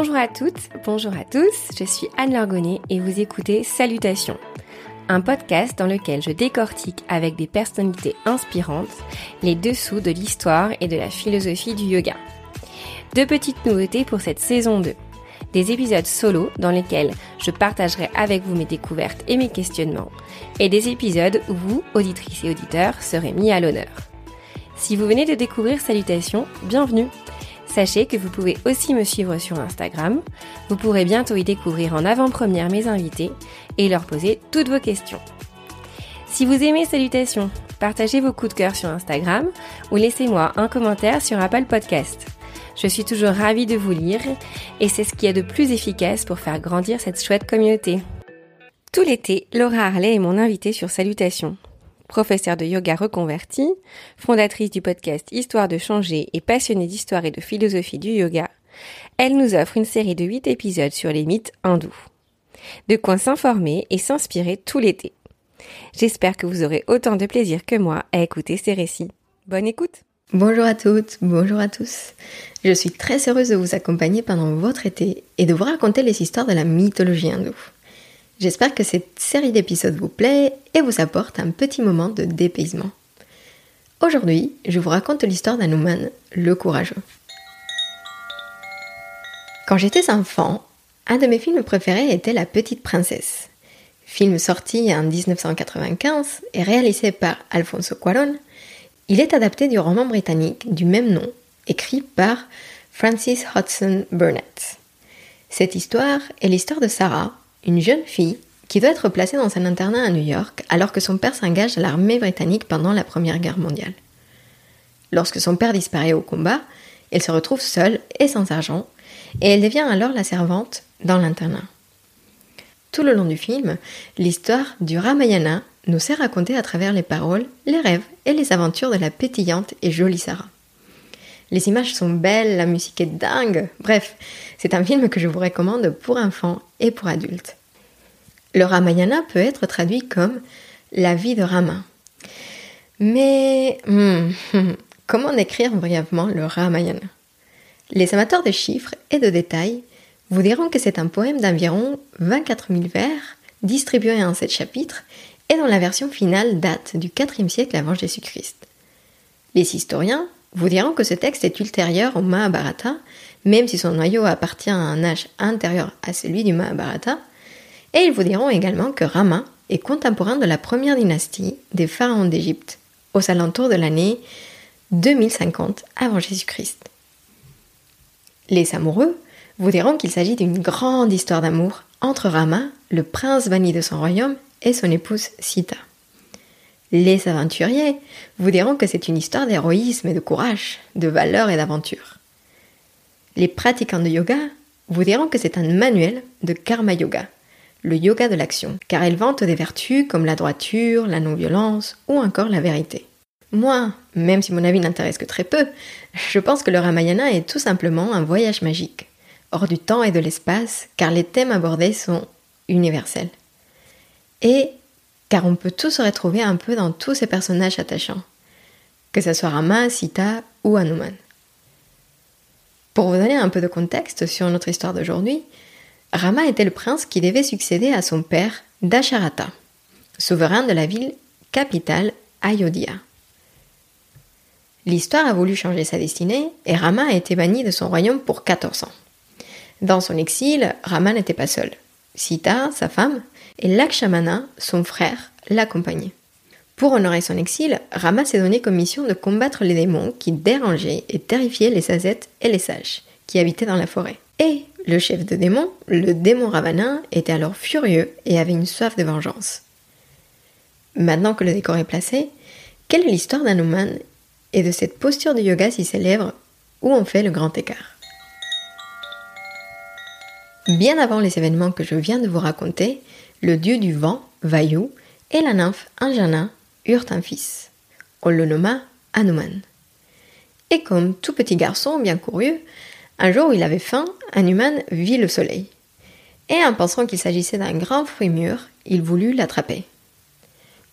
Bonjour à toutes, bonjour à tous, je suis Anne Lorgonnet et vous écoutez Salutations, un podcast dans lequel je décortique avec des personnalités inspirantes les dessous de l'histoire et de la philosophie du yoga. Deux petites nouveautés pour cette saison 2. Des épisodes solo dans lesquels je partagerai avec vous mes découvertes et mes questionnements, et des épisodes où vous, auditrices et auditeurs, serez mis à l'honneur. Si vous venez de découvrir Salutations, bienvenue Sachez que vous pouvez aussi me suivre sur Instagram. Vous pourrez bientôt y découvrir en avant-première mes invités et leur poser toutes vos questions. Si vous aimez Salutations, partagez vos coups de cœur sur Instagram ou laissez-moi un commentaire sur Apple Podcast. Je suis toujours ravie de vous lire et c'est ce qui est de plus efficace pour faire grandir cette chouette communauté. Tout l'été, Laura Harley est mon invitée sur Salutations professeure de yoga reconvertie, fondatrice du podcast Histoire de changer et passionnée d'histoire et de philosophie du yoga, elle nous offre une série de 8 épisodes sur les mythes hindous. De quoi s'informer et s'inspirer tout l'été. J'espère que vous aurez autant de plaisir que moi à écouter ces récits. Bonne écoute Bonjour à toutes, bonjour à tous. Je suis très heureuse de vous accompagner pendant votre été et de vous raconter les histoires de la mythologie hindoue. J'espère que cette série d'épisodes vous plaît et vous apporte un petit moment de dépaysement. Aujourd'hui, je vous raconte l'histoire d'Anuman, le courageux. Quand j'étais enfant, un de mes films préférés était La Petite Princesse. Film sorti en 1995 et réalisé par Alfonso Cuarón, il est adapté du roman britannique du même nom, écrit par Francis Hodgson Burnett. Cette histoire est l'histoire de Sarah, une jeune fille qui doit être placée dans un internat à New York alors que son père s'engage à l'armée britannique pendant la Première Guerre mondiale. Lorsque son père disparaît au combat, elle se retrouve seule et sans argent, et elle devient alors la servante dans l'internat. Tout le long du film, l'histoire du Ramayana nous sert raconter à travers les paroles, les rêves et les aventures de la pétillante et jolie Sarah. Les images sont belles, la musique est dingue, bref, c'est un film que je vous recommande pour enfants et pour adultes. Le Ramayana peut être traduit comme la vie de Rama. Mais hmm, comment décrire brièvement le Ramayana? Les amateurs de chiffres et de détails vous diront que c'est un poème d'environ 24 000 vers distribué en sept chapitres et dont la version finale date du IVe siècle avant Jésus-Christ. Les historiens vous diront que ce texte est ultérieur au Mahabharata, même si son noyau appartient à un âge antérieur à celui du Mahabharata, et ils vous diront également que Rama est contemporain de la première dynastie des pharaons d'Égypte, aux alentours de l'année 2050 avant Jésus-Christ. Les amoureux vous diront qu'il s'agit d'une grande histoire d'amour entre Rama, le prince banni de son royaume, et son épouse Sita. Les aventuriers vous diront que c'est une histoire d'héroïsme et de courage, de valeur et d'aventure. Les pratiquants de yoga vous diront que c'est un manuel de karma yoga, le yoga de l'action, car elle vante des vertus comme la droiture, la non-violence ou encore la vérité. Moi, même si mon avis n'intéresse que très peu, je pense que le Ramayana est tout simplement un voyage magique, hors du temps et de l'espace, car les thèmes abordés sont universels. Et car on peut tous se retrouver un peu dans tous ces personnages attachants, que ce soit Rama, Sita ou Hanuman. Pour vous donner un peu de contexte sur notre histoire d'aujourd'hui, Rama était le prince qui devait succéder à son père Dasharata, souverain de la ville capitale Ayodhya. L'histoire a voulu changer sa destinée et Rama a été banni de son royaume pour 14 ans. Dans son exil, Rama n'était pas seul. Sita, sa femme, et Lakshmana, son frère, l'accompagnaient. Pour honorer son exil, Rama s'est donné comme mission de combattre les démons qui dérangeaient et terrifiaient les sazettes et les sages qui habitaient dans la forêt. Et le chef de démons, le démon Ravana, était alors furieux et avait une soif de vengeance. Maintenant que le décor est placé, quelle est l'histoire d'Anuman et de cette posture de yoga si célèbre où on fait le grand écart? Bien avant les événements que je viens de vous raconter, le dieu du vent, Vayu, et la nymphe Anjana eurent un fils. On le nomma Hanuman. Et comme tout petit garçon bien curieux, un jour où il avait faim, Hanuman vit le soleil. Et en pensant qu'il s'agissait d'un grand fruit mûr, il voulut l'attraper.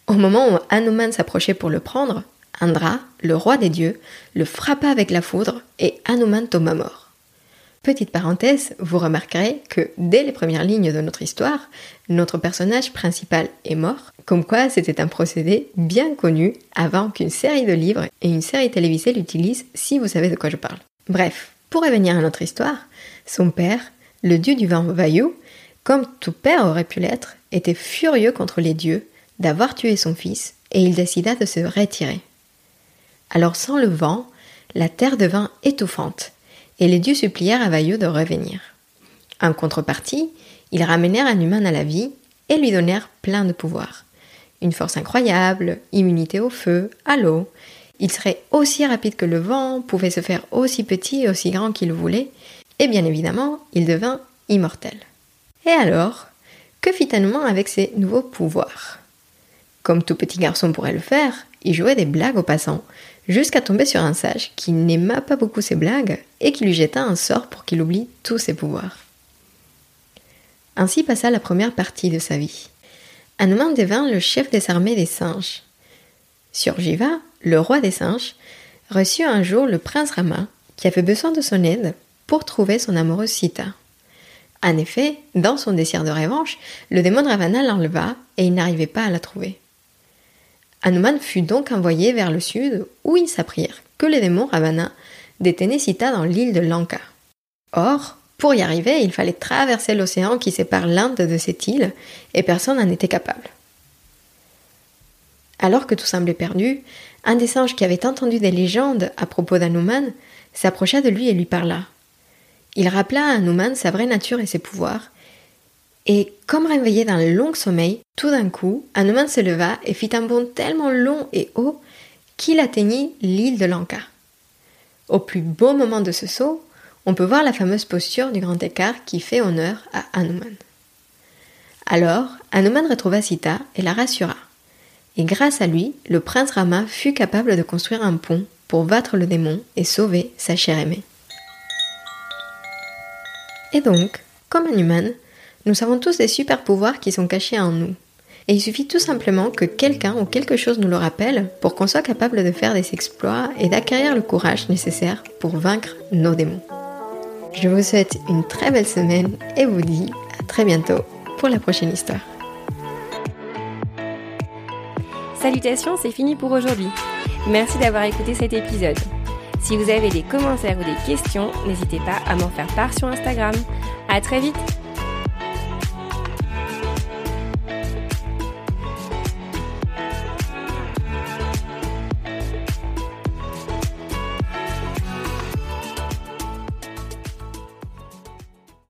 Au moment où Hanuman s'approchait pour le prendre, Indra, le roi des dieux, le frappa avec la foudre et Hanuman tomba mort. Petite parenthèse, vous remarquerez que dès les premières lignes de notre histoire, notre personnage principal est mort, comme quoi c'était un procédé bien connu avant qu'une série de livres et une série télévisée l'utilisent si vous savez de quoi je parle. Bref, pour revenir à notre histoire, son père, le dieu du vent Vayu, comme tout père aurait pu l'être, était furieux contre les dieux d'avoir tué son fils et il décida de se retirer. Alors sans le vent, la terre devint étouffante et les dieux supplièrent à Vayu de revenir. En contrepartie, ils ramenèrent Hanuman à la vie et lui donnèrent plein de pouvoirs. Une force incroyable, immunité au feu, à l'eau. Il serait aussi rapide que le vent, pouvait se faire aussi petit et aussi grand qu'il voulait, et bien évidemment, il devint immortel. Et alors, que fit Hanuman avec ses nouveaux pouvoirs? Comme tout petit garçon pourrait le faire, il jouait des blagues aux passants, jusqu'à tomber sur un sage qui n'aima pas beaucoup ses blagues et qui lui jeta un sort pour qu'il oublie tous ses pouvoirs. Ainsi passa la première partie de sa vie. Hanuman devint le chef des armées des singes. Surjiva, le roi des singes, reçut un jour le prince Rama, qui avait besoin de son aide pour trouver son amoureuse Sita. En effet, dans son désir de revanche, le démon Ravana l'enleva et il n'arrivait pas à la trouver. Hanuman fut donc envoyé vers le sud où ils s'apprirent que les démons Ravana détenaient Sita dans l'île de Lanka. Or, pour y arriver, il fallait traverser l'océan qui sépare l'Inde de cette île et personne n'en était capable. Alors que tout semblait perdu, un des singes qui avait entendu des légendes à propos d'Hanuman s'approcha de lui et lui parla. Il rappela à Hanuman sa vraie nature et ses pouvoirs, et comme réveillé d'un long sommeil, tout d'un coup, Hanuman se leva et fit un bond tellement long et haut qu'il atteignit l'île de Lanka. Au plus beau moment de ce saut, on peut voir la fameuse posture du grand écart qui fait honneur à Hanuman. Alors, Hanuman retrouva Sita et la rassura. Et grâce à lui, le prince Rama fut capable de construire un pont pour battre le démon et sauver sa chère aimée. Et donc, comme Hanuman, nous avons tous des super pouvoirs qui sont cachés en nous. Et il suffit tout simplement que quelqu'un ou quelque chose nous le rappelle pour qu'on soit capable de faire des exploits et d'acquérir le courage nécessaire pour vaincre nos démons. Je vous souhaite une très belle semaine et vous dis à très bientôt pour la prochaine histoire. Salutations, c'est fini pour aujourd'hui. Merci d'avoir écouté cet épisode. Si vous avez des commentaires ou des questions, n'hésitez pas à m'en faire part sur Instagram. À très vite